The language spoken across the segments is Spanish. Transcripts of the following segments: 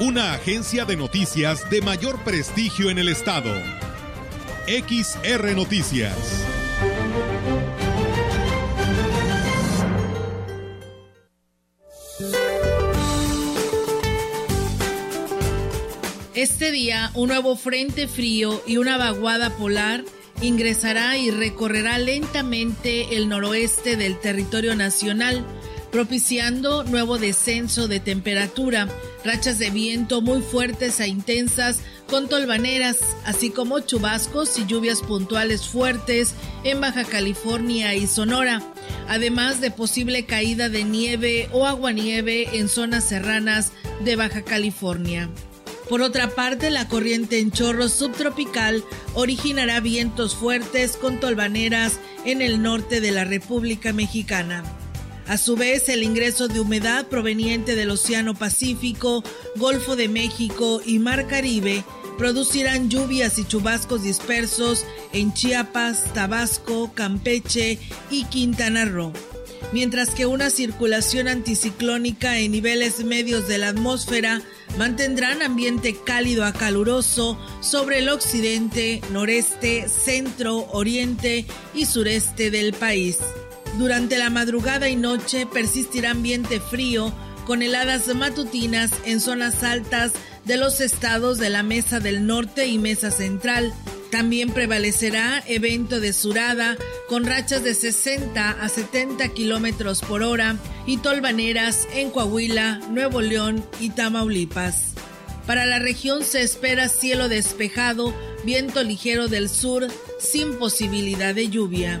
Una agencia de noticias de mayor prestigio en el estado. XR Noticias. Este día, un nuevo frente frío y una vaguada polar ingresará y recorrerá lentamente el noroeste del territorio nacional, propiciando nuevo descenso de temperatura, rachas de viento muy fuertes e intensas con tolvaneras, así como chubascos y lluvias puntuales fuertes en Baja California y Sonora, además de posible caída de nieve o aguanieve en zonas serranas de Baja California. Por otra parte, la corriente en chorro subtropical originará vientos fuertes con tolvaneras en el norte de la República Mexicana. A su vez, el ingreso de humedad proveniente del Océano Pacífico, Golfo de México y Mar Caribe producirán lluvias y chubascos dispersos en Chiapas, Tabasco, Campeche y Quintana Roo mientras que una circulación anticiclónica en niveles medios de la atmósfera mantendrán ambiente cálido a caluroso sobre el occidente, noreste, centro, oriente y sureste del país. Durante la madrugada y noche persistirá ambiente frío con heladas matutinas en zonas altas de los estados de la Mesa del Norte y Mesa Central, también prevalecerá evento de surada con rachas de 60 a 70 kilómetros por hora y tolvaneras en Coahuila, Nuevo León y Tamaulipas. Para la región se espera cielo despejado, viento ligero del sur, sin posibilidad de lluvia.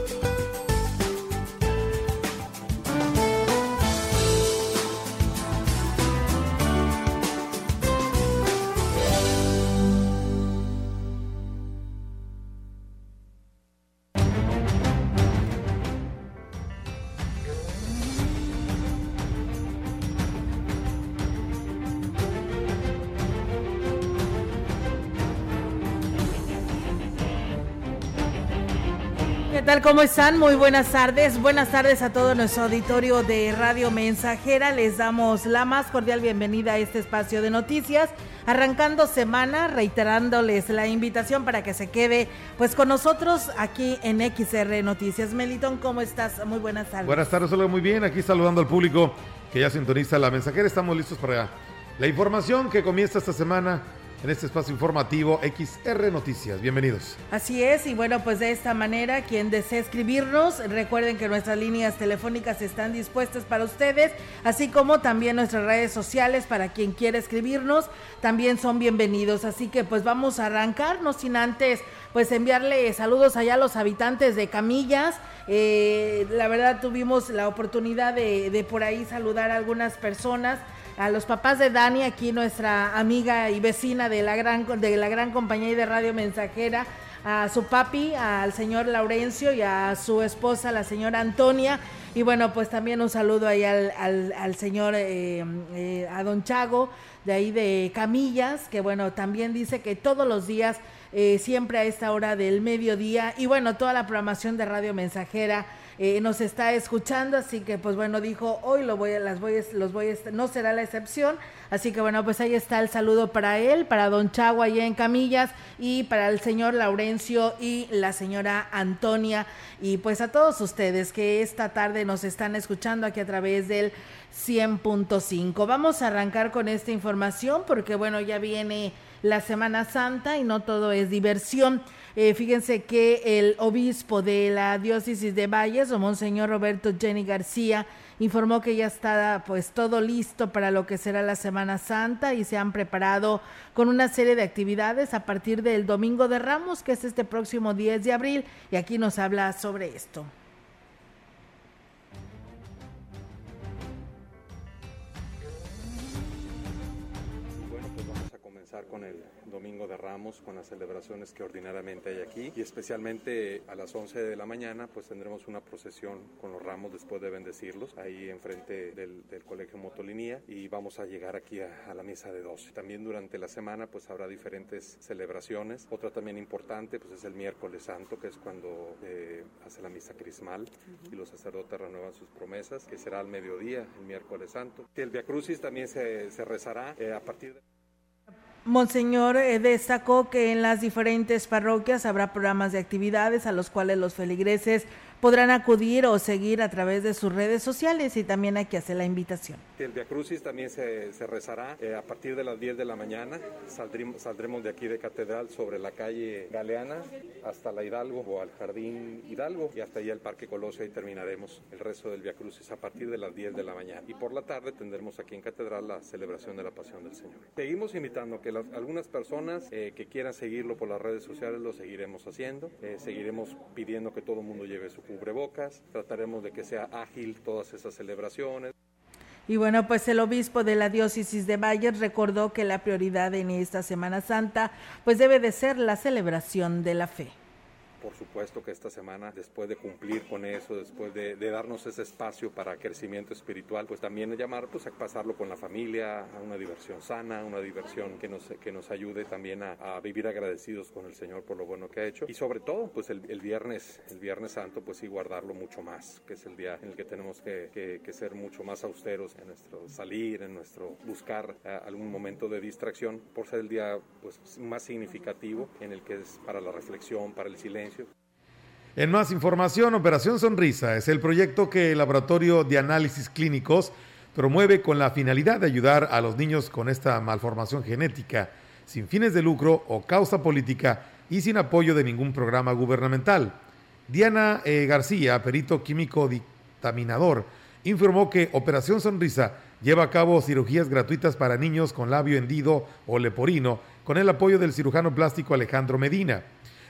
¿Cómo están? Muy buenas tardes. Buenas tardes a todo nuestro auditorio de Radio Mensajera. Les damos la más cordial bienvenida a este espacio de noticias. Arrancando semana, reiterándoles la invitación para que se quede pues con nosotros aquí en XR Noticias. Melitón, ¿cómo estás? Muy buenas tardes. Buenas tardes, hola, muy bien. Aquí saludando al público que ya sintoniza la mensajera. Estamos listos para la información que comienza esta semana en este espacio informativo XR Noticias. Bienvenidos. Así es, y bueno, pues de esta manera, quien desee escribirnos, recuerden que nuestras líneas telefónicas están dispuestas para ustedes, así como también nuestras redes sociales para quien quiera escribirnos, también son bienvenidos. Así que pues vamos a arrancar, no sin antes pues enviarle saludos allá a los habitantes de Camillas. Eh, la verdad tuvimos la oportunidad de, de por ahí saludar a algunas personas a los papás de Dani, aquí nuestra amiga y vecina de la gran, de la gran compañía de radio mensajera, a su papi, al señor Laurencio y a su esposa, la señora Antonia. Y bueno, pues también un saludo ahí al, al, señor, eh, eh, a don Chago, de ahí de Camillas, que bueno, también dice que todos los días, eh, siempre a esta hora del mediodía, y bueno, toda la programación de Radio Mensajera eh, nos está escuchando, así que pues bueno, dijo, hoy lo voy las voy los voy no será la excepción, así que bueno, pues ahí está el saludo para él, para don Chagua allá en Camillas y para el señor Laurencio y la señora Antonia y pues a todos ustedes que esta tarde nos están escuchando aquí a través del 100.5. Vamos a arrancar con esta información porque bueno, ya viene la Semana Santa y no todo es diversión. Eh, fíjense que el obispo de la diócesis de Valles, Monseñor Roberto Jenny García, informó que ya está pues todo listo para lo que será la Semana Santa y se han preparado con una serie de actividades a partir del Domingo de Ramos, que es este próximo 10 de abril, y aquí nos habla sobre esto. Domingo de Ramos, con las celebraciones que ordinariamente hay aquí y especialmente a las 11 de la mañana pues tendremos una procesión con los ramos después de bendecirlos ahí enfrente del, Colegio Motolinía y vamos a llegar aquí a, la misa de 12. También durante la semana pues habrá diferentes celebraciones. Otra también importante pues es el miércoles santo que es cuando eh, hace la misa crismal y los sacerdotes renuevan sus promesas que será al mediodía el miércoles santo. El Via Crucis también se, se rezará eh, a partir de... Monseñor eh, destacó que en las diferentes parroquias habrá programas de actividades a los cuales los feligreses podrán acudir o seguir a través de sus redes sociales y también hay que hacer la invitación. El Via Crucis también se, rezará eh, a partir de las 10 de la mañana. Saldremos, saldremos de aquí de Catedral sobre la calle Galeana hasta la Hidalgo o al Jardín Hidalgo y hasta allá el Parque Colosio y terminaremos el resto del Via Crucis a partir de las 10 de la mañana. Y por la tarde tendremos aquí en Catedral la celebración de la Pasión del Señor. Seguimos invitando que algunas personas eh, que quieran seguirlo por las redes sociales lo seguiremos haciendo. Eh, seguiremos pidiendo que todo el mundo lleve su cubrebocas, trataremos de que sea ágil todas esas celebraciones. Y bueno, pues el obispo de la diócesis de Valles recordó que la prioridad en esta Semana Santa pues debe de ser la celebración de la fe por supuesto que esta semana, después de cumplir con eso, después de, darnos ese espacio para crecimiento espiritual, pues también llamar pues, a pasarlo con la familia, a una diversión sana, una diversión que nos, que nos ayude también a, vivir agradecidos con el Señor por lo bueno que ha hecho. Y sobre todo, pues el, viernes, el Viernes Santo, pues sí guardarlo mucho más, que es el día en el que tenemos que, que, ser mucho más austeros en nuestro salir, en nuestro buscar eh, algún momento de distracción, por ser el día pues, más significativo en el que es para la reflexión, para el silencio en más información, Operación Sonrisa es el proyecto que el Laboratorio de Análisis Clínicos promueve con la finalidad de ayudar a los niños con esta malformación genética, sin fines de lucro o causa política y sin apoyo de ningún programa gubernamental. Diana eh, García, perito químico dictaminador, informó que Operación Sonrisa lleva a cabo cirugías gratuitas para niños con labio hendido o leporino con el apoyo del cirujano plástico Alejandro Medina.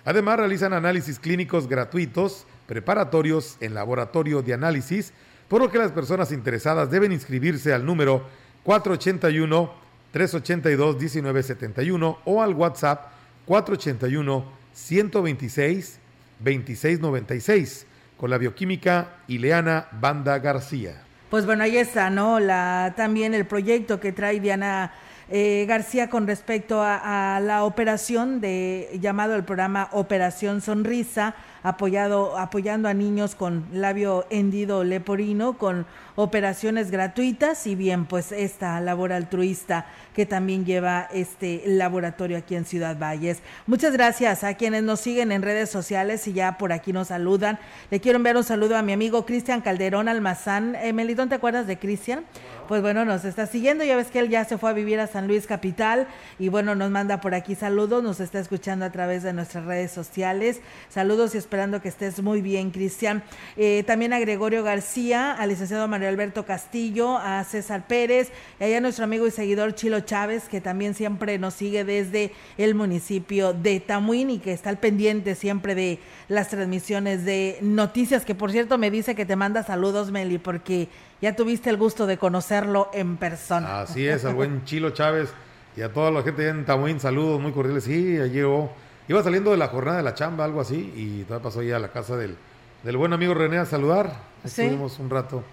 Además, realizan análisis clínicos gratuitos, preparatorios en laboratorio de análisis, por lo que las personas interesadas deben inscribirse al número 481-382-1971 o al WhatsApp 481-126-2696 con la bioquímica Ileana Banda García. Pues bueno, ahí está, ¿no? La, también el proyecto que trae Diana eh, García con respecto a, la operación de llamado el programa Operación Sonrisa, apoyado, apoyando a niños con labio hendido leporino, con operaciones gratuitas y bien, pues esta labor altruista que también lleva este laboratorio aquí en Ciudad Valles. Muchas gracias a quienes nos siguen en redes sociales y ya por aquí nos saludan. Le quiero enviar un saludo a mi amigo Cristian Calderón Almazán. Eh, Melitón, ¿te acuerdas de Cristian? Pues bueno, nos está siguiendo. Ya ves que él ya se fue a vivir a San Luis Capital y bueno, nos manda por aquí saludos, nos está escuchando a través de nuestras redes sociales. Saludos y esperando que estés muy bien, Cristian. Eh, también a Gregorio García, al licenciado Mario Alberto Castillo, a César Pérez, y allá nuestro amigo y seguidor Chilo Chávez, que también siempre nos sigue desde el municipio de Tamuín y que está al pendiente siempre de las transmisiones de noticias, que por cierto me dice que te manda saludos, Meli, porque ya tuviste el gusto de conocerlo en persona. Así es, al buen Chilo Chávez y a toda la gente en Tamuín, saludos muy cordiales. Sí, ya llegó Iba saliendo de la jornada de la chamba, algo así, y todavía pasó ya a la casa del, del buen amigo René a saludar. Estuvimos un rato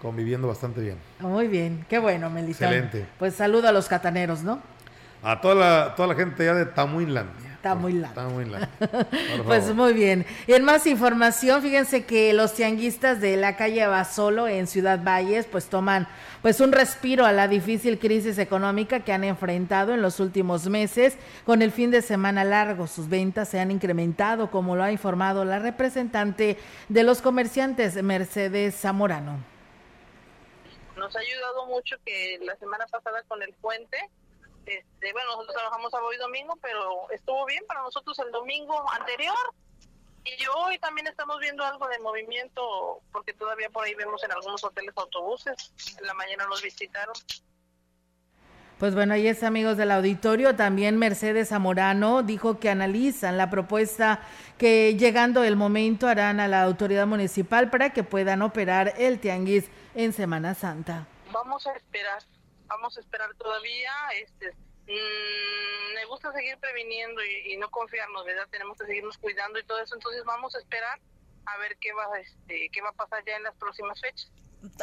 conviviendo bastante bien. Muy bien, qué bueno, Melissa. Excelente. Pues saludo a los cataneros, ¿no? A toda la, toda la gente ya de Tamuinlandia. Está muy largo. Está muy largo. pues muy bien. Y en más información, fíjense que los tianguistas de la calle Basolo en Ciudad Valles pues toman pues un respiro a la difícil crisis económica que han enfrentado en los últimos meses. Con el fin de semana largo, sus ventas se han incrementado, como lo ha informado la representante de los comerciantes, Mercedes Zamorano. Nos ha ayudado mucho que la semana pasada con el puente este, bueno, nosotros trabajamos sábado y domingo, pero estuvo bien para nosotros el domingo anterior. Y hoy también estamos viendo algo de movimiento, porque todavía por ahí vemos en algunos hoteles autobuses. En la mañana los visitaron. Pues bueno, ahí es amigos del auditorio. También Mercedes Zamorano dijo que analizan la propuesta que llegando el momento harán a la autoridad municipal para que puedan operar el tianguis en Semana Santa. Vamos a esperar vamos a esperar todavía. Este, mm, me gusta seguir previniendo y, no confiarnos, ¿verdad? Tenemos que seguirnos cuidando y todo eso, entonces vamos a esperar a ver qué va, este, qué va a pasar ya en las próximas fechas.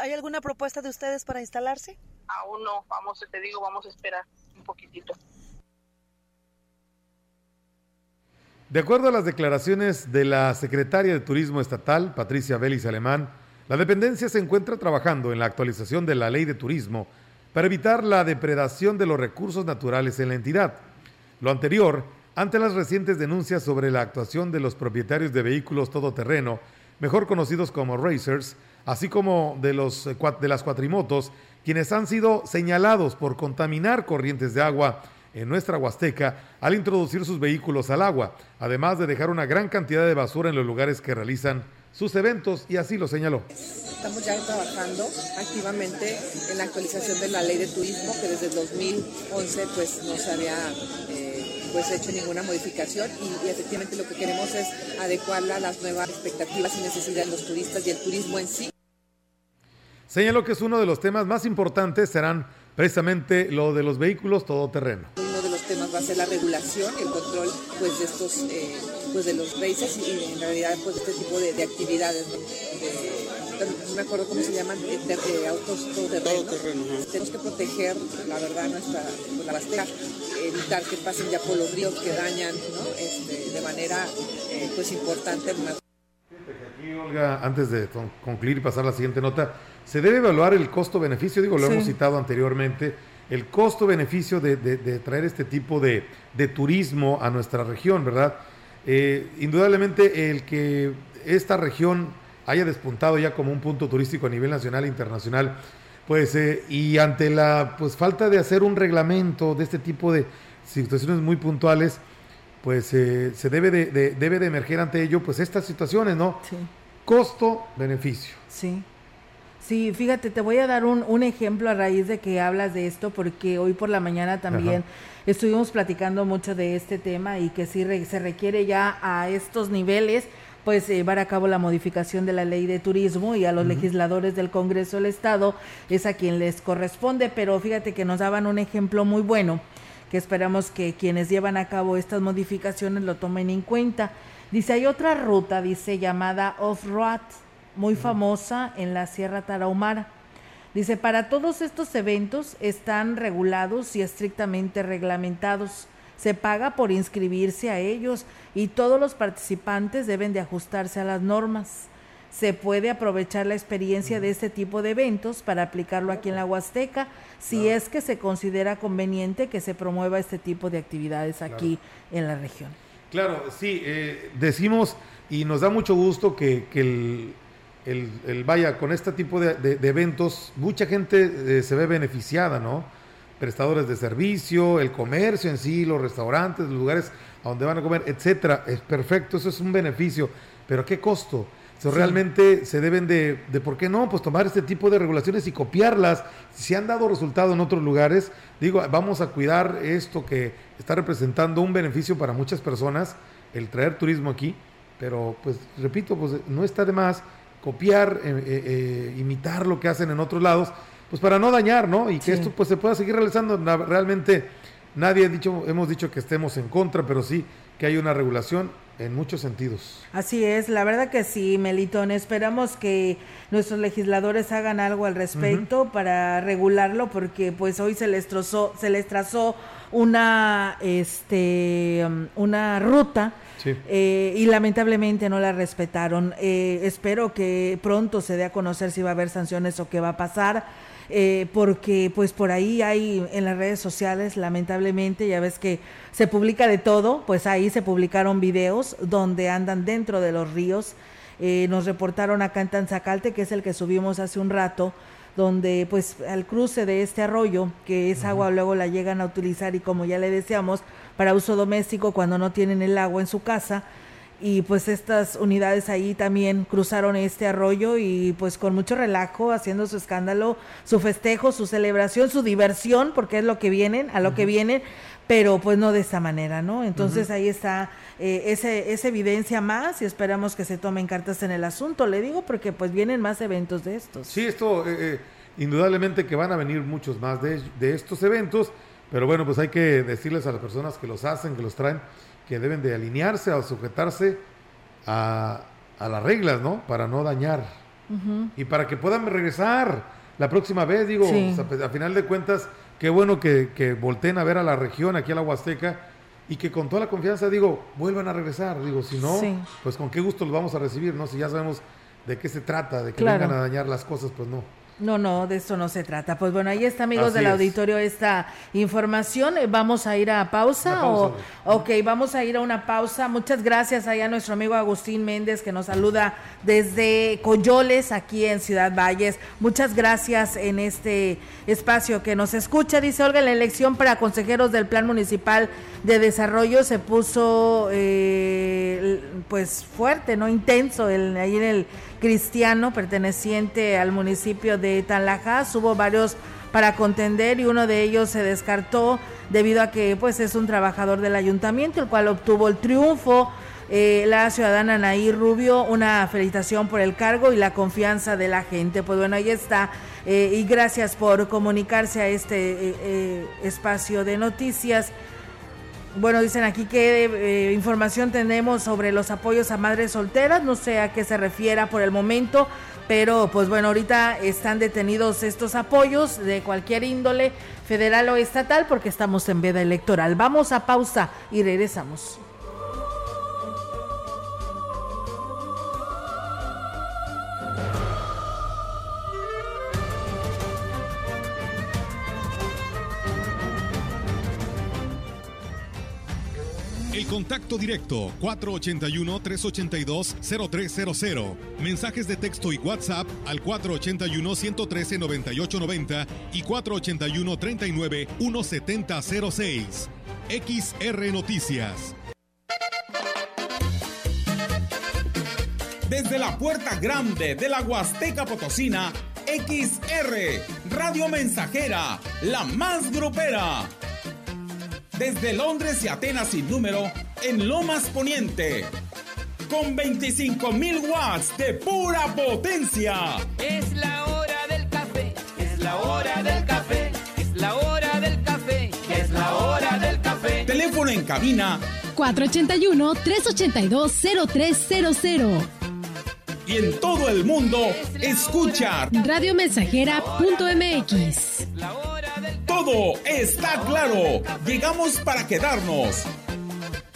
¿Hay alguna propuesta de ustedes para instalarse? Aún no, vamos, te digo, vamos a esperar un poquitito. De acuerdo a las declaraciones de la secretaria de Turismo Estatal, Patricia Vélez Alemán, la dependencia se encuentra trabajando en la actualización de la ley de turismo para evitar la depredación de los recursos naturales en la entidad. Lo anterior, ante las recientes denuncias sobre la actuación de los propietarios de vehículos todoterreno, mejor conocidos como racers, así como de, los, de las cuatrimotos, quienes han sido señalados por contaminar corrientes de agua en nuestra Huasteca al introducir sus vehículos al agua, además de dejar una gran cantidad de basura en los lugares que realizan sus eventos y así lo señaló. Estamos ya trabajando activamente en la actualización de la ley de turismo que desde el 2011 pues no se había eh, pues hecho ninguna modificación y, y, efectivamente lo que queremos es adecuarla a las nuevas expectativas y necesidades de los turistas y el turismo en sí. Señaló que es uno de los temas más importantes serán precisamente lo de los vehículos todoterreno. Uno de los temas va a ser la regulación y el control pues, de estos, eh, pues, de los races y en realidad pues este tipo de, de actividades. ¿no? no me acuerdo cómo se llaman, de, de autos todoterreno. Tenemos que proteger, la verdad, nuestra pues, la bastera, evitar que pasen ya por los ríos que dañan ¿no? este, de manera eh, pues importante. Aquí, Olga, antes de concluir y pasar a la siguiente nota, se debe evaluar el costo-beneficio, digo, lo sí. hemos citado anteriormente, el costo-beneficio de, de, de, traer este tipo de, de, turismo a nuestra región, ¿verdad? Eh, indudablemente el que esta región haya despuntado ya como un punto turístico a nivel nacional e internacional, pues, eh, y ante la pues, falta de hacer un reglamento de este tipo de situaciones muy puntuales, pues eh, se debe de, debe de emerger ante ello, pues estas situaciones, ¿no? Sí. Costo-beneficio. Sí. Sí, fíjate, te voy a dar un, un, ejemplo a raíz de que hablas de esto, porque hoy por la mañana también Ajá. estuvimos platicando mucho de este tema y que sí re, se requiere ya a estos niveles pues llevar a cabo la modificación de la ley de turismo y a los uh -huh. legisladores del Congreso del Estado es a quien les corresponde, pero fíjate que nos daban un ejemplo muy bueno que esperamos que quienes llevan a cabo estas modificaciones lo tomen en cuenta. Dice, hay otra ruta, dice, llamada Off-Road, muy famosa en la Sierra Tarahumara. Dice, para todos estos eventos están regulados y estrictamente reglamentados. Se paga por inscribirse a ellos y todos los participantes deben de ajustarse a las normas. Se puede aprovechar la experiencia de este tipo de eventos para aplicarlo aquí en la Huasteca, si claro. es que se considera conveniente que se promueva este tipo de actividades aquí claro. en la región. Claro, sí, eh, decimos y nos da mucho gusto que, que el, el, el, vaya, con este tipo de, de, de eventos, mucha gente eh, se ve beneficiada, ¿no? Prestadores de servicio, el comercio en sí, los restaurantes, los lugares a donde van a comer, etcétera. Es perfecto, eso es un beneficio, pero ¿a qué costo? So, sí. Realmente se deben de, de, ¿por qué no? Pues tomar este tipo de regulaciones y copiarlas. Si han dado resultado en otros lugares, digo, vamos a cuidar esto que está representando un beneficio para muchas personas, el traer turismo aquí, pero pues repito, pues no está de más copiar, eh, eh, imitar lo que hacen en otros lados, pues para no dañar, ¿no? Y que sí. esto pues se pueda seguir realizando. Realmente nadie ha dicho, hemos dicho que estemos en contra, pero sí que hay una regulación en muchos sentidos. Así es, la verdad que sí, Melitón. Esperamos que nuestros legisladores hagan algo al respecto uh -huh. para regularlo, porque pues hoy se les trazó, se les trazó una, este, una ruta. Sí. Eh, y lamentablemente no la respetaron. Eh, espero que pronto se dé a conocer si va a haber sanciones o qué va a pasar. Eh, porque pues por ahí hay en las redes sociales lamentablemente ya ves que se publica de todo pues ahí se publicaron videos donde andan dentro de los ríos eh, nos reportaron acá en Tanzacalte que es el que subimos hace un rato donde pues al cruce de este arroyo que es agua luego la llegan a utilizar y como ya le decíamos para uso doméstico cuando no tienen el agua en su casa y pues estas unidades ahí también cruzaron este arroyo y pues con mucho relajo, haciendo su escándalo, su festejo, su celebración, su diversión, porque es lo que vienen, a lo uh -huh. que vienen, pero pues no de esta manera, ¿no? Entonces uh -huh. ahí está eh, ese, esa evidencia más y esperamos que se tomen cartas en el asunto, le digo, porque pues vienen más eventos de estos. Sí, esto, eh, eh indudablemente que van a venir muchos más de, de estos eventos Pero bueno, pues hay que decirles a las personas que los hacen, que los traen, que deben de alinearse o sujetarse a, a las reglas, ¿no? Para no dañar. Y para que puedan regresar la próxima vez, digo, a, final de cuentas, qué bueno que, que volteen a ver a la región, aquí a la Huasteca, y que con toda la confianza, digo, vuelvan a regresar. Digo, si no, pues con qué gusto los vamos a recibir, ¿no? Si ya sabemos de qué se trata, de que vengan a dañar las cosas, pues no. No, no, de eso no se trata. Pues bueno, ahí está, amigos del auditorio, esta información. Eh, ¿Vamos a ir a pausa? o, ok, vamos a ir a una pausa. Muchas gracias ahí a nuestro amigo Agustín Méndez que nos saluda desde Coyoles, aquí en Ciudad Valles. Muchas gracias en este espacio que nos escucha. Dice Olga, la elección para consejeros del Plan Municipal de Desarrollo se puso eh, pues fuerte, ¿no? Intenso el, ahí en el cristiano perteneciente al municipio de Tanlajas. Hubo varios para contender y uno de ellos se descartó debido a que pues es un trabajador del ayuntamiento, el cual obtuvo el triunfo. Eh, la ciudadana Nair Rubio, una felicitación por el cargo y la confianza de la gente. Pues bueno, ahí está. Eh, y gracias por comunicarse a este eh, espacio de noticias. Bueno, dicen aquí qué eh, información tenemos sobre los apoyos a madres solteras, no sé a qué se refiera por el momento, pero pues bueno, ahorita están detenidos estos apoyos de cualquier índole, federal o estatal, porque estamos en veda electoral. Vamos a pausa y regresamos. Contacto directo 481-382-0300. Mensajes de texto y WhatsApp al 481-113-9890 y 481-39-1706. XR Noticias. Desde la puerta grande de la Huasteca Potosina, XR, Radio Mensajera, la más grupera desde Londres y Atenas sin número en Lomas Poniente. Con 25.000 watts de pura potencia. Es la hora del café, es la hora del café, es la hora del café, es la hora del café. Teléfono en cabina 481-382-0300. Y en todo el mundo, escucha radiomensajera.mx. Todo está claro. Llegamos para quedarnos.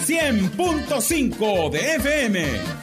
100.5 de FM.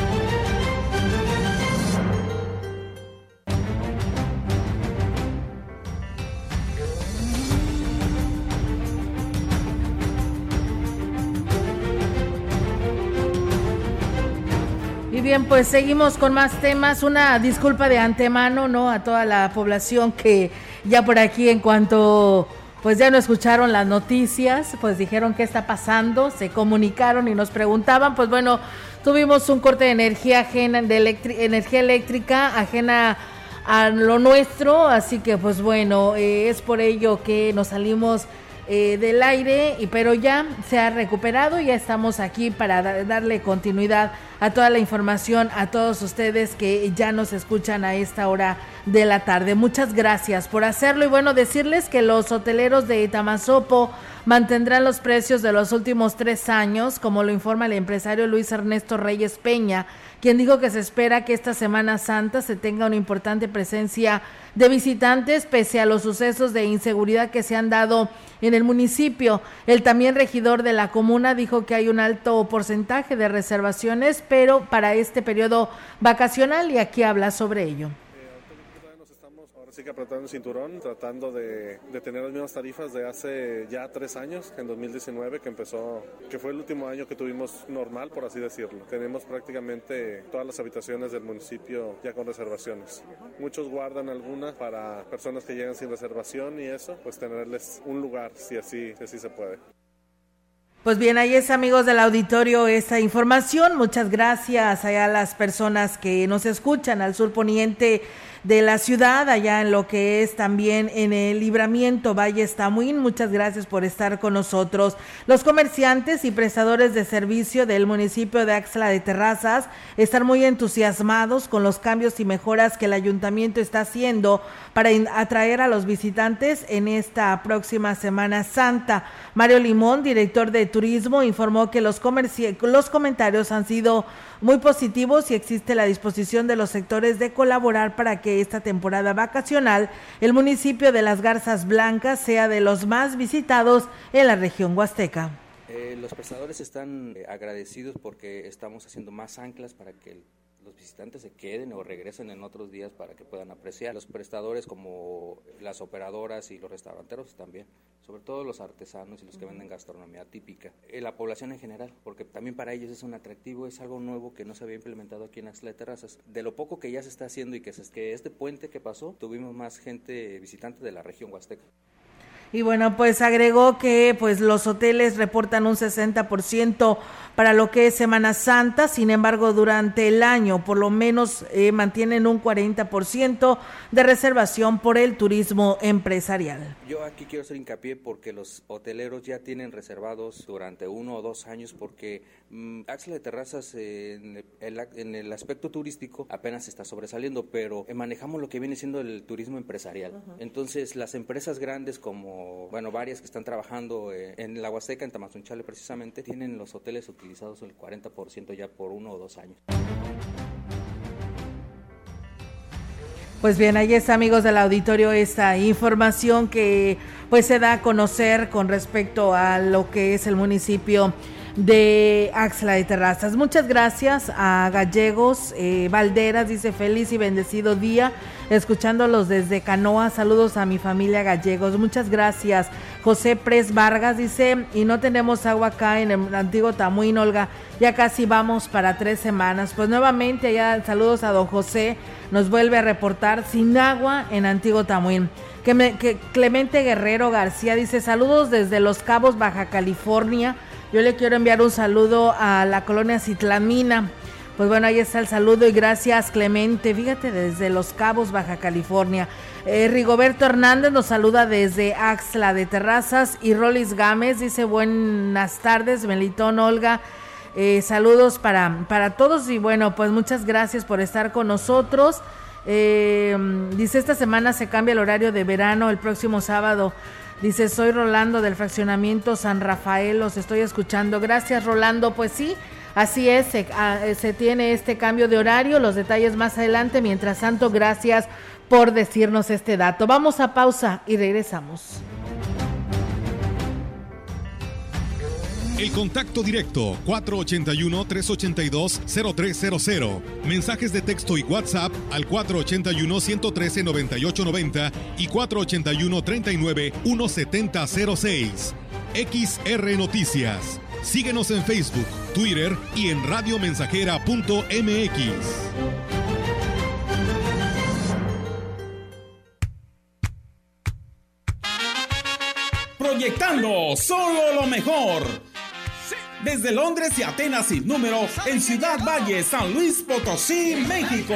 Bien, pues seguimos con más temas. Una disculpa de antemano, ¿no? A toda la población que ya por aquí en cuanto pues ya no escucharon las noticias, pues dijeron qué está pasando, se comunicaron y nos preguntaban, pues bueno, tuvimos un corte de energía ajena, de energía eléctrica ajena a lo nuestro, así que pues bueno, eh, es por ello que nos salimos eh, del aire, y, pero ya se ha recuperado, ya estamos aquí para darle continuidad a toda la información, a todos ustedes que ya nos escuchan a esta hora de la tarde. Muchas gracias por hacerlo y bueno, decirles que los hoteleros de Itamazopo mantendrán los precios de los últimos tres años, como lo informa el empresario Luis Ernesto Reyes Peña quien dijo que se espera que esta Semana Santa se tenga una importante presencia de visitantes pese a los sucesos de inseguridad que se han dado en el municipio. El también regidor de la comuna dijo que hay un alto porcentaje de reservaciones, pero para este periodo vacacional y aquí habla sobre ello sí que apretando el cinturón, tratando de, tener las mismas tarifas de hace ya tres años, en 2019, que empezó, que fue el último año que tuvimos normal, por así decirlo. Tenemos prácticamente todas las habitaciones del municipio ya con reservaciones. Muchos guardan algunas para personas que llegan sin reservación y eso, pues tenerles un lugar, si así, si así se puede. Pues bien, ahí es amigos del auditorio esta información. Muchas gracias a las personas que nos escuchan al sur poniente de la ciudad, allá en lo que es también en el libramiento Valle Stamuín. Muchas gracias por estar con nosotros. Los comerciantes y prestadores de servicio del municipio de Axla de Terrazas están muy entusiasmados con los cambios y mejoras que el ayuntamiento está haciendo para atraer a los visitantes en esta próxima Semana Santa. Mario Limón, director de turismo, informó que los, los comentarios han sido muy positivos y existe la disposición de los sectores de colaborar para que esta temporada vacacional el municipio de las Garzas Blancas sea de los más visitados en la región huasteca. Eh, los prestadores están eh, agradecidos porque estamos haciendo más anclas para que el los visitantes se queden o regresen en otros días para que puedan apreciar. Los prestadores como las operadoras y los restauranteros también, sobre todo los artesanos y los que venden gastronomía típica. Eh, la población en general, porque también para ellos es un atractivo, es algo nuevo que no se había implementado aquí en Axla de Terrazas. De lo poco que ya se está haciendo y que, es que este puente que pasó, tuvimos más gente visitante de la región huasteca. Y bueno, pues agregó que pues los hoteles reportan un 60% para lo que es Semana Santa, sin embargo, durante el año por lo menos eh, mantienen un 40% de reservación por el turismo empresarial. Yo aquí quiero hacer hincapié porque los hoteleros ya tienen reservados durante uno o dos años porque mmm, Axel de Terrazas en, el, aspecto turístico apenas está sobresaliendo, pero manejamos lo que viene siendo el turismo empresarial. Entonces, las empresas grandes como bueno, varias que están trabajando eh, en la Huasteca, en Tamazunchale precisamente, tienen los hoteles utilizados el 40% ya por uno o dos años. Pues bien, ahí está, amigos del auditorio, esta información que pues se da a conocer con respecto a lo que es el municipio de Axla de Terrazas. Muchas gracias a Gallegos eh, Valderas, dice feliz y bendecido día, escuchándolos desde Canoa. Saludos a mi familia Gallegos. Muchas gracias. José Pres Vargas dice, y no tenemos agua acá en el antiguo Tamuín, Olga. Ya casi vamos para tres semanas. Pues nuevamente, allá saludos a don José. Nos vuelve a reportar sin agua en Antiguo Tamuín. Que, Clemente Guerrero García dice, saludos desde Los Cabos, Baja California. Yo le quiero enviar un saludo a la colonia Citlamina. Pues bueno, ahí está el saludo y gracias Clemente. Fíjate, desde Los Cabos, Baja California. Eh, Rigoberto Hernández nos saluda desde Axla de Terrazas y Rolis Gámez dice buenas tardes, Melitón Olga. Eh, saludos para, para todos y bueno, pues muchas gracias por estar con nosotros. Eh, dice, esta semana se cambia el horario de verano el próximo sábado Dice, soy Rolando del fraccionamiento San Rafael, los estoy escuchando. Gracias, Rolando. Pues sí, así es, se, ah, se tiene este cambio de horario, los detalles más adelante. Mientras tanto, gracias por decirnos este dato. Vamos a pausa y regresamos. El contacto directo 481-382-0300. Mensajes de texto y WhatsApp al 481-113-9890 y 481-39-1706. XR Noticias. Síguenos en Facebook, Twitter y en radiomensajera.mx. Proyectando solo lo mejor desde Londres y Atenas sin número en Ciudad Valle, San Luis Potosí, México.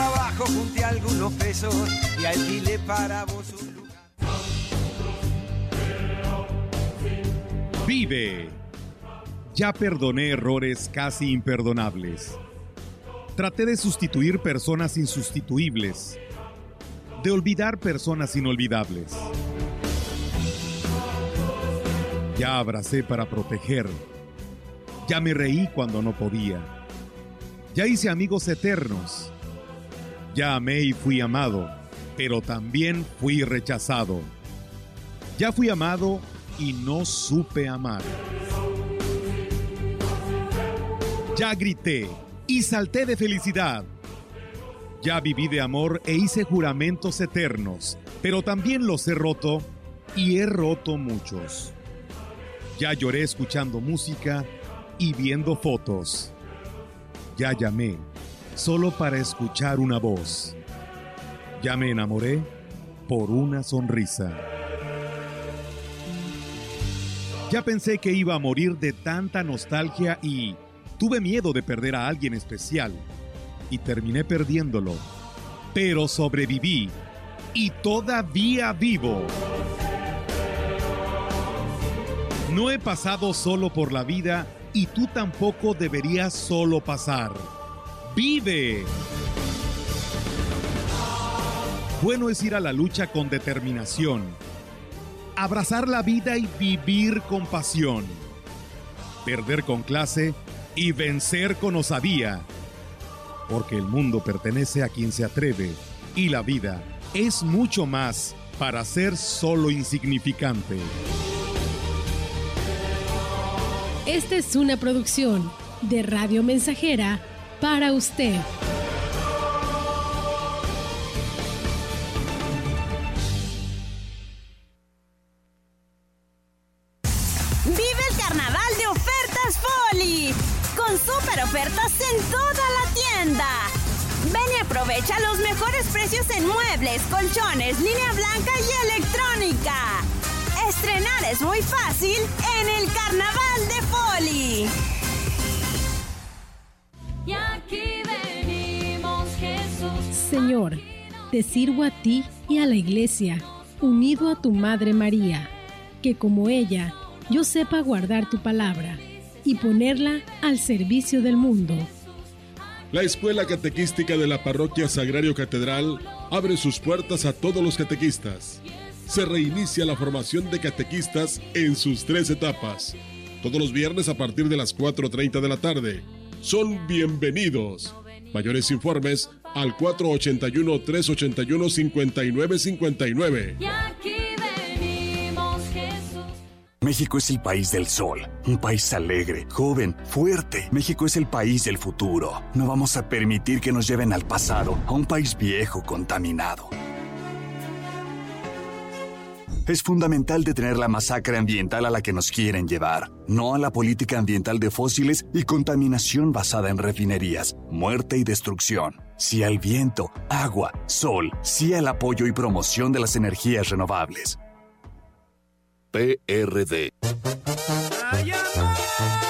Trabajo junté algunos pesos y alquilé para vos un lugar. Vive. Ya perdoné errores casi imperdonables. Traté de sustituir personas insustituibles, de olvidar personas inolvidables. Ya abracé para proteger, ya me reí cuando no podía, ya hice amigos eternos, ya amé y fui amado, pero también fui rechazado. Ya fui amado y no supe amar. Ya grité y salté de felicidad. Ya viví de amor e hice juramentos eternos, pero también los he roto y he roto muchos. Ya lloré escuchando música y viendo fotos. Ya llamé solo para escuchar una voz. Ya me enamoré por una sonrisa. Ya pensé que iba a morir de tanta nostalgia y Tuve miedo de perder a alguien especial y terminé perdiéndolo, pero sobreviví y todavía vivo. No he pasado solo por la vida y tú tampoco deberías solo pasar. ¡Vive! Bueno es ir a la lucha con determinación, abrazar la vida y vivir con pasión, perder con clase y vencer con osadía, porque el mundo pertenece a quien se atreve y la vida es mucho más para ser solo insignificante. Esta es una producción de Radio Mensajera para usted. Sirvo a ti y a la iglesia, unido a tu Madre María, que como ella, yo sepa guardar tu palabra y ponerla al servicio del mundo. La Escuela Catequística de la Parroquia Sagrario Catedral abre sus puertas a todos los catequistas. Se reinicia la formación de catequistas en sus tres etapas, todos los viernes a partir de las 4.30 de la tarde. Son bienvenidos. Mayores informes al 481-381-5959. Y aquí venimos, Jesús. México es el país del sol, un país alegre, joven, fuerte. México es el país del futuro. No vamos a permitir que nos lleven al pasado, a un país viejo, contaminado. Es fundamental detener la masacre ambiental a la que nos quieren llevar, no a la política ambiental de fósiles y contaminación basada en refinerías, muerte y destrucción. Sí al viento, agua, sol, sí al apoyo y promoción de las energías renovables. PRD.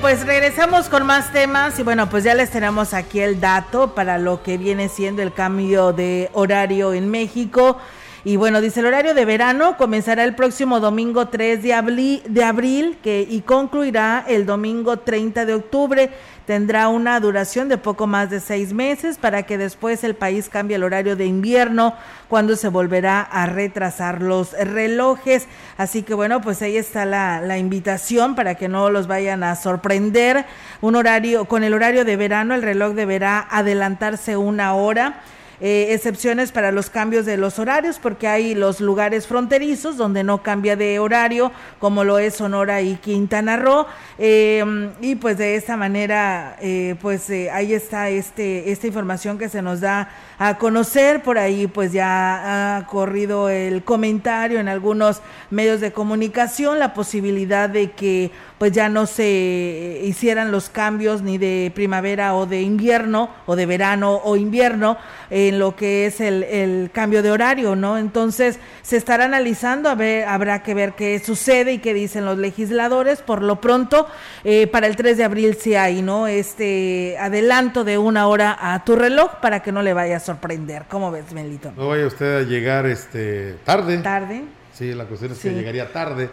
Pues regresamos con más temas y bueno, pues ya les tenemos aquí el dato para lo que viene siendo el cambio de horario en México. Y bueno, dice el horario de verano comenzará el próximo domingo 3 de abril, que, y concluirá el domingo 30 de octubre. Tendrá una duración de poco más de seis meses para que después el país cambie el horario de invierno cuando se volverá a retrasar los relojes. Así que bueno, pues ahí está la, la invitación para que no los vayan a sorprender. Un horario, con el horario de verano, el reloj deberá adelantarse una hora eh, excepciones para los cambios de los horarios, porque hay los lugares fronterizos donde no cambia de horario, como lo es Sonora y Quintana Roo, eh, y pues de esta manera, eh, pues eh, ahí está este, esta información que se nos da a conocer, por ahí pues ya ha corrido el comentario en algunos medios de comunicación, la posibilidad de que pues ya no se hicieran los cambios ni de primavera o de invierno o de verano o invierno en lo que es el, el cambio de horario, ¿no? Entonces se estará analizando, a ver, habrá que ver qué sucede y qué dicen los legisladores. Por lo pronto, eh, para el 3 de abril sí hay, ¿no? Este adelanto de una hora a tu reloj para que no le vaya a sorprender. ¿Cómo ves, Melito? No vaya usted a llegar este tarde. Tarde. Sí, la cuestión es Sí. que llegaría tarde.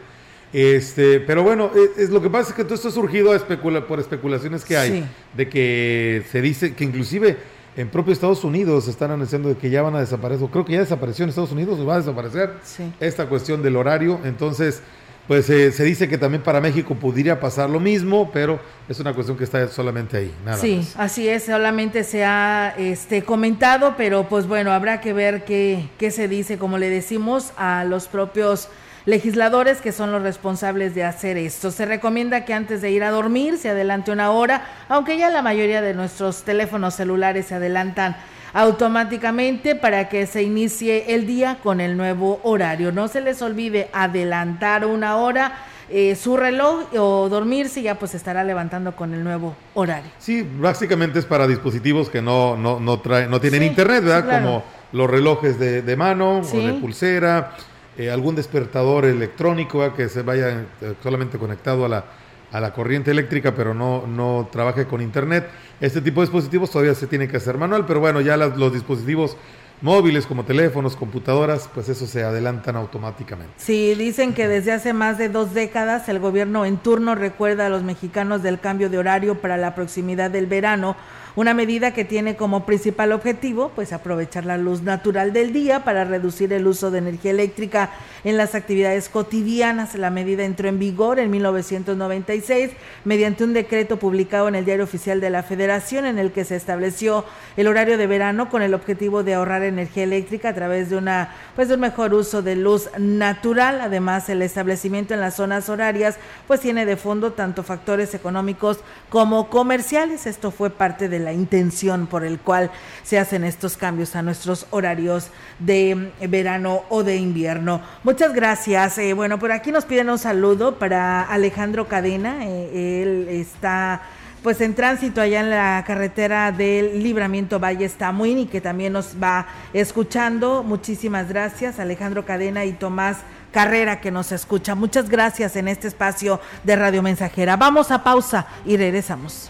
Este, pero bueno, es, es lo que pasa es que todo esto ha surgido a especula- por especulaciones que hay, Sí. de que se dice que inclusive en propio Estados Unidos están anunciando de que ya van a desaparecer, o creo que ya desapareció en Estados Unidos, o va a desaparecer Sí. esta cuestión del horario, entonces pues eh, se dice que también para México podría pasar lo mismo, pero es una cuestión que está solamente ahí, nada sí, más. así es, solamente se ha este, comentado, pero pues bueno, habrá que ver qué, qué se dice, como le decimos, a los propios legisladores que son los responsables de hacer esto. Se recomienda que antes de ir a dormir se adelante una hora, aunque ya la mayoría de nuestros teléfonos celulares se adelantan automáticamente para que se inicie el día con el nuevo horario. No se les olvide adelantar una hora eh, su reloj o dormirse ya pues estará levantando con el nuevo horario. Sí, básicamente es para dispositivos que no, no, no, traen, no tienen Sí, internet, ¿verdad? claro. Como los relojes de, de mano Sí. o de pulsera, eh, algún despertador electrónico que se vaya eh, solamente conectado a la, a la corriente eléctrica, pero no, no trabaje con internet. Este tipo de dispositivos todavía se tiene que hacer manual, pero bueno, ya las- los dispositivos móviles como teléfonos, computadoras, pues eso se adelantan automáticamente. Sí, dicen que desde hace más de dos décadas el gobierno en turno recuerda a los mexicanos del cambio de horario para la proximidad del verano, una medida que tiene como principal objetivo pues aprovechar la luz natural del día para reducir el uso de energía eléctrica en las actividades cotidianas. La medida entró en vigor en 1996 mediante un decreto publicado en el Diario Oficial de la Federación en el que se estableció el horario de verano con el objetivo de ahorrar energía eléctrica a través de una pues de un mejor uso de luz natural. Además, el establecimiento en las zonas horarias pues tiene de fondo tanto factores económicos como comerciales. Esto fue parte de la intención por el cual se hacen estos cambios a nuestros horarios de verano o de invierno. Muchas gracias. Eh, bueno, por aquí nos piden un saludo para Alejandro Cadena. Eh, él está pues en tránsito allá en la carretera del Libramiento Valle Tamuín y que también nos va escuchando. Muchísimas gracias, Alejandro Cadena y Tomás Carrera que nos escucha. Muchas gracias en este espacio de Radio Mensajera. Vamos a pausa y regresamos.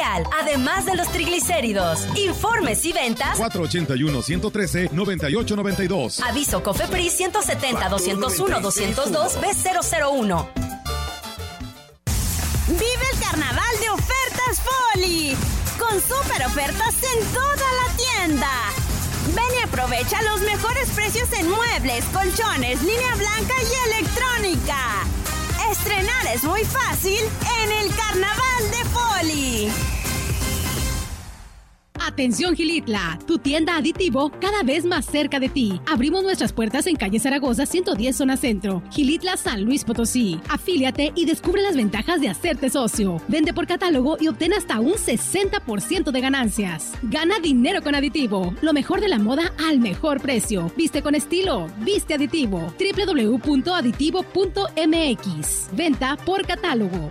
además de los triglicéridos. Informes y ventas 481-113-9892. Aviso COFEPRIS 170-201-202 B001. Vive el carnaval de ofertas Poli. Con super ofertas en toda la tienda. Ven y aprovecha los mejores precios en muebles, colchones, línea blanca y electrónica. Estrenar es muy fácil en el carnaval de Poli. Atención Gilitla, tu tienda aditivo cada vez más cerca de ti. Abrimos nuestras puertas en calle Zaragoza 110 zona centro, Gilitla San Luis Potosí. Afíliate y descubre las ventajas de hacerte socio. Vende por catálogo y obtén hasta un 60% de ganancias. Gana dinero con aditivo, lo mejor de la moda al mejor precio. Viste con estilo, viste aditivo. www.aditivo.mx. Venta por catálogo.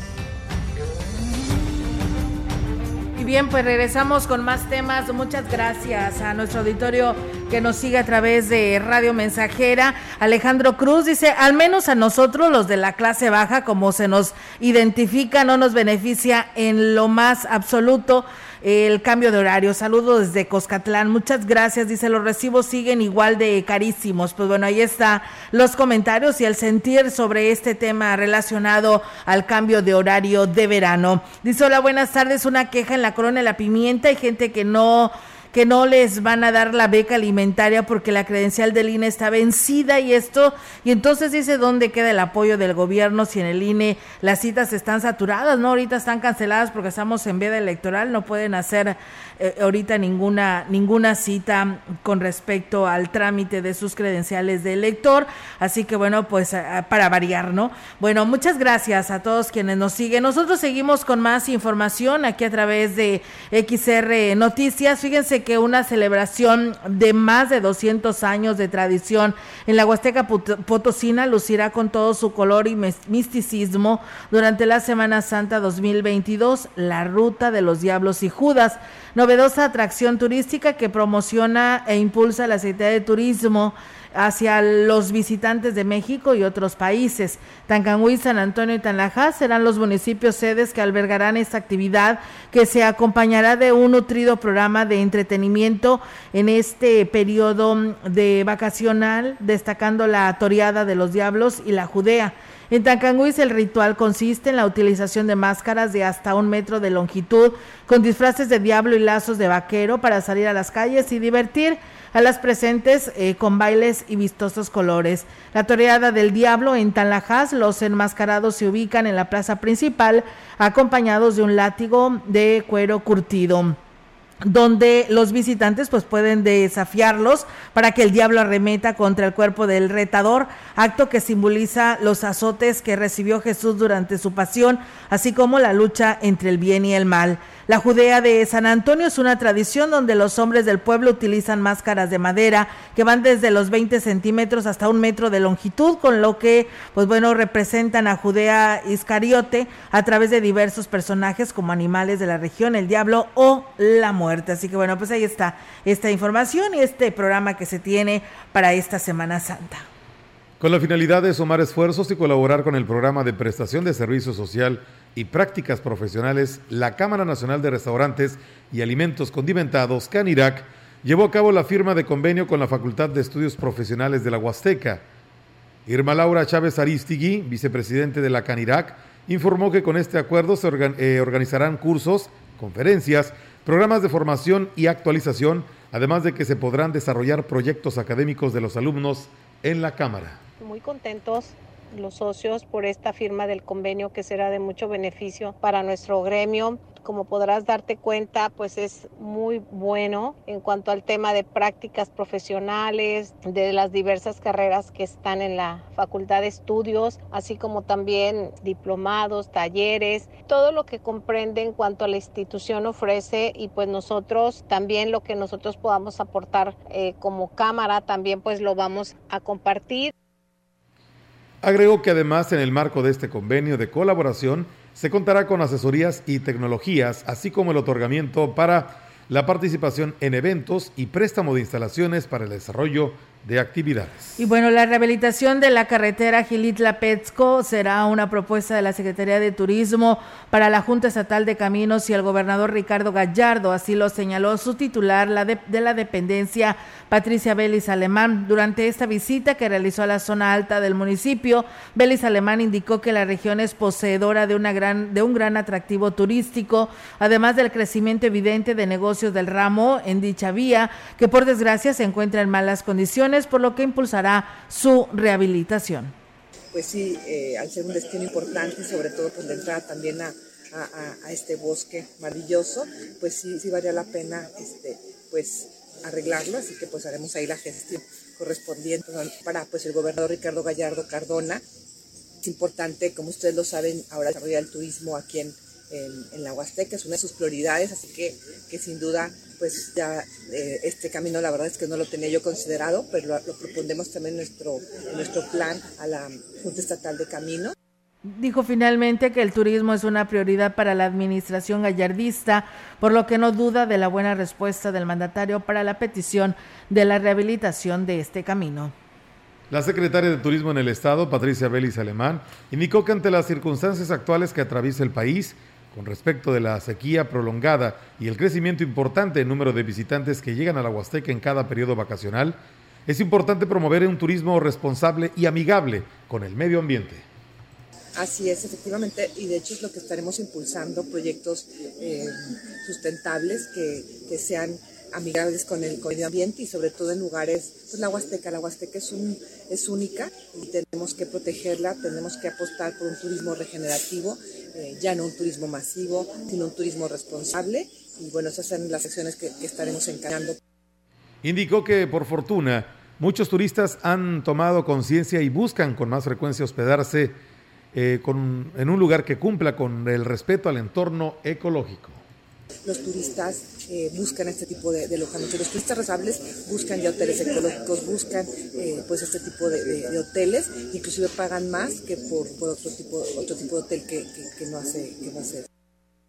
Y bien, pues regresamos con más temas. Muchas gracias a nuestro auditorio que nos sigue a través de Radio Mensajera. Alejandro Cruz dice, al menos a nosotros, los de la clase baja, como se nos identifica, no nos beneficia en lo más absoluto el cambio de horario. Saludos desde Coscatlán. Muchas gracias. Dice, los recibos siguen igual de carísimos. Pues bueno, ahí está los comentarios y el sentir sobre este tema relacionado al cambio de horario de verano. Dice, hola, buenas tardes. Una queja en la corona de la pimienta. Hay gente que no que no les van a dar la beca alimentaria porque la credencial del INE está vencida y esto, y entonces dice dónde queda el apoyo del gobierno si en el INE las citas están saturadas, ¿no? Ahorita están canceladas porque estamos en veda electoral, no pueden hacer eh, ahorita ninguna, ninguna cita con respecto al trámite de sus credenciales de elector, así que bueno, pues para variar, ¿no? Bueno, muchas gracias a todos quienes nos siguen. Nosotros seguimos con más información aquí a través de XR Noticias. Fíjense que una celebración de más de 200 años de tradición en la Huasteca Potosina lucirá con todo su color y misticismo durante la Semana Santa 2022, la Ruta de los Diablos y Judas, novedosa atracción turística que promociona e impulsa la Secretaría de Turismo hacia los visitantes de México y otros países. Tancanhuí, San Antonio y Tanlajas serán los municipios sedes que albergarán esta actividad que se acompañará de un nutrido programa de entretenimiento en este periodo de vacacional, destacando la toreada de los diablos y la Judea. En Tancanguis el ritual consiste en la utilización de máscaras de hasta un metro de longitud con disfraces de diablo y lazos de vaquero para salir a las calles y divertir a las presentes eh, con bailes y vistosos colores. La toreada del diablo en Tanlajas, los enmascarados se ubican en la plaza principal acompañados de un látigo de cuero curtido donde los visitantes pues pueden desafiarlos para que el diablo arremeta contra el cuerpo del retador, acto que simboliza los azotes que recibió Jesús durante su pasión, así como la lucha entre el bien y el mal. La Judea de San Antonio es una tradición donde los hombres del pueblo utilizan máscaras de madera que van desde los 20 centímetros hasta un metro de longitud, con lo que, pues bueno, representan a Judea Iscariote a través de diversos personajes como animales de la región, el diablo o la muerte. Así que bueno, pues ahí está esta información y este programa que se tiene para esta Semana Santa. Con la finalidad de sumar esfuerzos y colaborar con el programa de prestación de servicio social y prácticas profesionales, la Cámara Nacional de Restaurantes y Alimentos Condimentados, CANIRAC, llevó a cabo la firma de convenio con la Facultad de Estudios Profesionales de la Huasteca. Irma Laura Chávez Aristigui, vicepresidente de la CANIRAC, informó que con este acuerdo se eh, organizarán cursos, conferencias, programas de formación y actualización, además de que se podrán desarrollar proyectos académicos de los alumnos en la Cámara. Muy contentos los socios por esta firma del convenio que será de mucho beneficio para nuestro gremio. Como podrás darte cuenta, pues es muy bueno en cuanto al tema de prácticas profesionales, de las diversas carreras que están en la Facultad de Estudios, así como también diplomados, talleres, todo lo que comprende en cuanto a la institución ofrece y pues nosotros también lo que nosotros podamos aportar eh, como cámara también pues lo vamos a compartir. Agregó que además en el marco de este convenio de colaboración se contará con asesorías y tecnologías, así como el otorgamiento para la participación en eventos y préstamo de instalaciones para el desarrollo de actividades. Y bueno, la rehabilitación de la carretera Gilitla-Petzco será una propuesta de la Secretaría de Turismo para la Junta Estatal de Caminos y el gobernador Ricardo Gallardo, así lo señaló su titular la de, la dependencia, Patricia Belis Alemán. Durante esta visita que realizó a la zona alta del municipio, Belis Alemán indicó que la región es poseedora de, una gran, de un gran atractivo turístico, además del crecimiento evidente de negocios del ramo en dicha vía, que por desgracia se encuentra en malas condiciones por lo que impulsará su rehabilitación. Pues sí, eh, al ser un destino importante sobre todo por la entrada también a, a, este bosque maravilloso, pues sí, sí valía la pena este, pues arreglarlo, así que pues haremos ahí la gestión correspondiente para pues el gobernador Ricardo Gallardo Cardona. Es importante, como ustedes lo saben, ahora desarrollar el turismo aquí en, en, la Huasteca, es una de sus prioridades, así que, que sin duda, pues ya eh, este camino la verdad es que no lo tenía yo considerado, pero lo, lo propondremos también en nuestro, en nuestro plan a la Junta Estatal de Camino. Dijo finalmente que el turismo es una prioridad para la administración gallardista, por lo que no duda de la buena respuesta del mandatario para la petición de la rehabilitación de este camino. La secretaria de Turismo en el Estado, Patricia Vélez Alemán, indicó que ante las circunstancias actuales que atraviesa el país, con respecto de la sequía prolongada y el crecimiento importante en número de visitantes que llegan a la Huasteca en cada periodo vacacional, es importante promover un turismo responsable y amigable con el medio ambiente. Así es, efectivamente, y de hecho es lo que estaremos impulsando, proyectos eh, sustentables que, que sean amigables con el, medio ambiente y sobre todo en lugares, pues la Huasteca, la Huasteca es, un, es única y tenemos que protegerla, tenemos que apostar por un turismo regenerativo, eh, ya no un turismo masivo, sino un turismo responsable. Y bueno, esas son las acciones que, estaremos encarando. Indicó que por fortuna muchos turistas han tomado conciencia y buscan con más frecuencia hospedarse eh, con, en un lugar que cumpla con el respeto al entorno ecológico los turistas eh, buscan este tipo de, de, alojamientos. Los turistas resables buscan ya hoteles ecológicos, buscan eh, pues este tipo de, hoteles, inclusive pagan más que por, otro tipo otro tipo de hotel que, que, no hace que no hace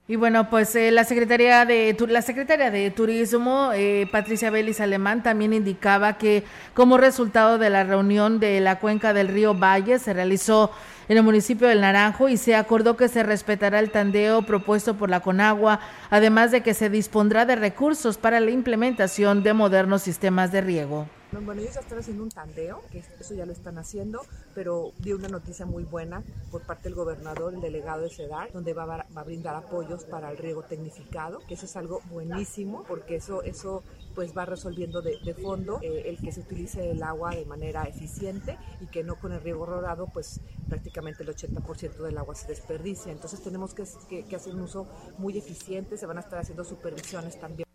y bueno, pues eh, la Secretaría de la Secretaria de Turismo, eh, Patricia Vélez Alemán, también indicaba que como resultado de la reunión de la cuenca del río Valle se realizó en el municipio del Naranjo y se acordó que se respetará el tandeo propuesto por la Conagua, además de que se dispondrá de recursos para la implementación de modernos sistemas de riego. Bueno, ellos ya están haciendo un tandeo, que eso ya lo están haciendo, pero dio una noticia muy buena por parte del gobernador, el delegado de CEDAR, donde va a, va a brindar apoyos para el riego tecnificado, que eso es algo buenísimo, porque eso, eso pues va resolviendo de, de fondo eh, el que se utilice el agua de manera eficiente y que no con el riego rodado pues prácticamente el 80% del agua se desperdicia. Entonces tenemos que, que, que hacer un uso muy eficiente, se van a estar haciendo supervisiones también.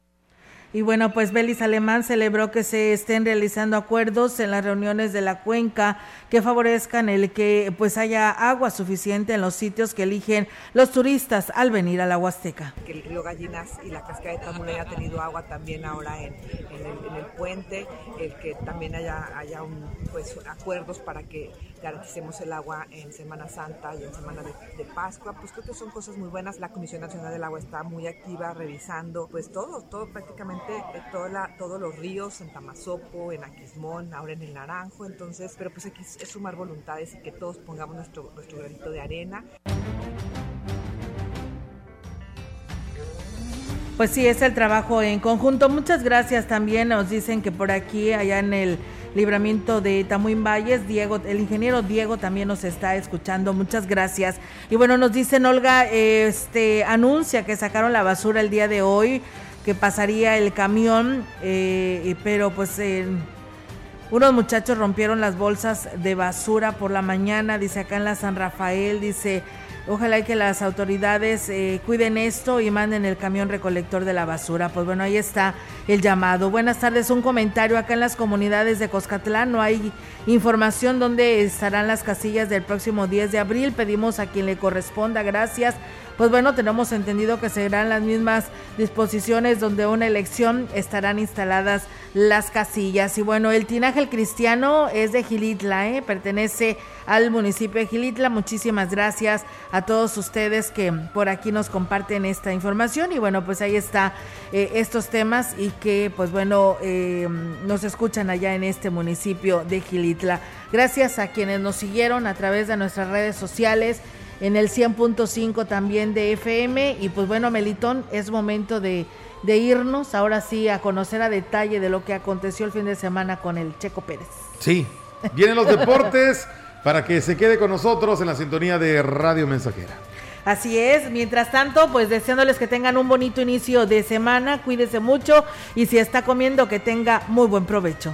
Y bueno, pues Belis Alemán celebró que se estén realizando acuerdos en las reuniones de la cuenca que favorezcan el que pues haya agua suficiente en los sitios que eligen los turistas al venir a la Huasteca. Que río Gallinas y la cascada de Tamulé ha tenido agua también ahora en, en, el, en, el, puente, el que también haya, haya un, pues, acuerdos para que garanticemos el agua en Semana Santa y en Semana de, Pascua, pues creo que son cosas muy buenas. La Comisión Nacional del Agua está muy activa revisando pues todo, todo prácticamente eh, todos los ríos en Tamazopo, en Aquismón, ahora en el Naranjo, entonces, pero pues aquí es sumar voluntades y que todos pongamos nuestro, nuestro granito de arena. Pues sí, es el trabajo en conjunto. Muchas gracias también. Nos dicen que por aquí, allá en el libramiento de Tamuín Valles, Diego, el ingeniero Diego también nos está escuchando. Muchas gracias. Y bueno, nos dicen, Olga, este anuncia que sacaron la basura el día de hoy, que pasaría el camión, eh, pero pues eh, unos muchachos rompieron las bolsas de basura por la mañana, dice acá en la San Rafael, dice Ojalá que las autoridades eh, cuiden esto y manden el camión recolector de la basura. Pues bueno, ahí está el llamado. Buenas tardes, un comentario acá en las comunidades de Coscatlán. No hay información dónde estarán las casillas del próximo 10 de abril. Pedimos a quien le corresponda. Gracias pues bueno, tenemos entendido que serán las mismas disposiciones donde una elección estarán instaladas las casillas. Y bueno, el tinaje el cristiano es de Gilitla, ¿eh? pertenece al municipio de Gilitla. Muchísimas gracias a todos ustedes que por aquí nos comparten esta información. Y bueno, pues ahí está eh, estos temas y que pues bueno, eh, nos escuchan allá en este municipio de Gilitla. Gracias a quienes nos siguieron a través de nuestras redes sociales en el 100.5 también de FM. Y pues bueno, Melitón, es momento de, de, irnos ahora sí a conocer a detalle de lo que aconteció el fin de semana con el Checo Pérez. Sí, vienen los deportes para que se quede con nosotros en la sintonía de Radio Mensajera. Así es, mientras tanto, pues deseándoles que tengan un bonito inicio de semana, cuídese mucho y si está comiendo, que tenga muy buen provecho.